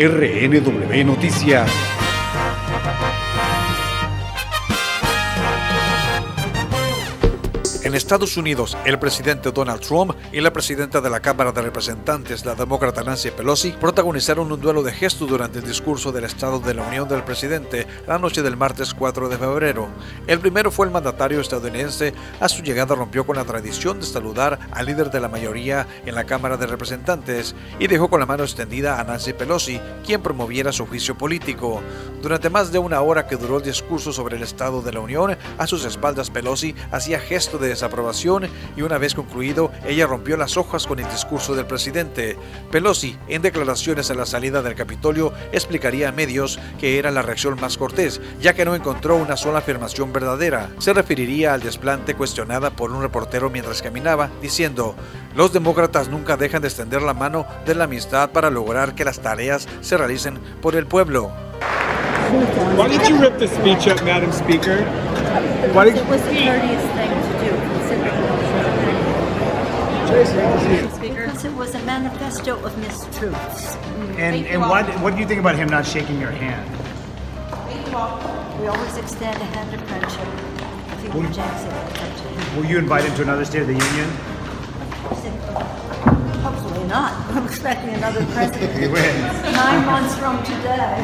RNW Noticias. En Estados Unidos, el presidente Donald Trump y la presidenta de la Cámara de Representantes, la demócrata Nancy Pelosi, protagonizaron un duelo de gestos durante el discurso del Estado de la Unión del presidente la noche del martes 4 de febrero. El primero fue el mandatario estadounidense. A su llegada rompió con la tradición de saludar al líder de la mayoría en la Cámara de Representantes y dejó con la mano extendida a Nancy Pelosi, quien promoviera su juicio político. Durante más de una hora que duró el discurso sobre el Estado de la Unión, a sus espaldas Pelosi hacía gesto de aprobación y una vez concluido, ella rompió las hojas con el discurso del presidente. Pelosi, en declaraciones a la salida del Capitolio, explicaría a medios que era la reacción más cortés, ya que no encontró una sola afirmación verdadera. Se referiría al desplante cuestionada por un reportero mientras caminaba, diciendo, los demócratas nunca dejan de extender la mano de la amistad para lograr que las tareas se realicen por el pueblo. Why did you rip the speech up, Madam Speaker? Why did... It was the courteous thing to do, considering Because it was a manifesto of mistruths. And, and what, what do you think about him not shaking your hand? We always extend a hand of friendship. If he rejects it, Will you invite him to another State of the Union? hopefully not. I'm expecting another president. He wins. Nine months from today.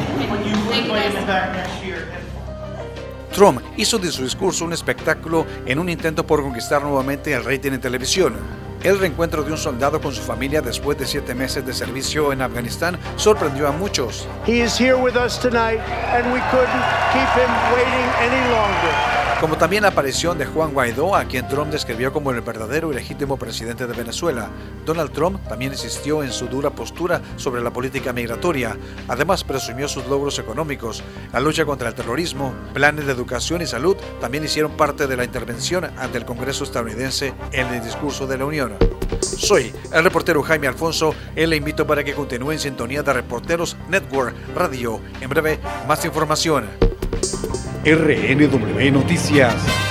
Trump hizo de su discurso un espectáculo en un intento por conquistar nuevamente el rating en televisión. El reencuentro de un soldado con su familia después de siete meses de servicio en Afganistán sorprendió a muchos. He is here with us tonight, and we couldn't keep him waiting any longer. Como también la aparición de Juan Guaidó, a quien Trump describió como el verdadero y legítimo presidente de Venezuela. Donald Trump también insistió en su dura postura sobre la política migratoria. Además, presumió sus logros económicos. La lucha contra el terrorismo, planes de educación y salud también hicieron parte de la intervención ante el Congreso estadounidense en el discurso de la Unión. Soy el reportero Jaime Alfonso y le invito para que continúe en sintonía de Reporteros Network Radio. En breve, más información. RNW Noticias.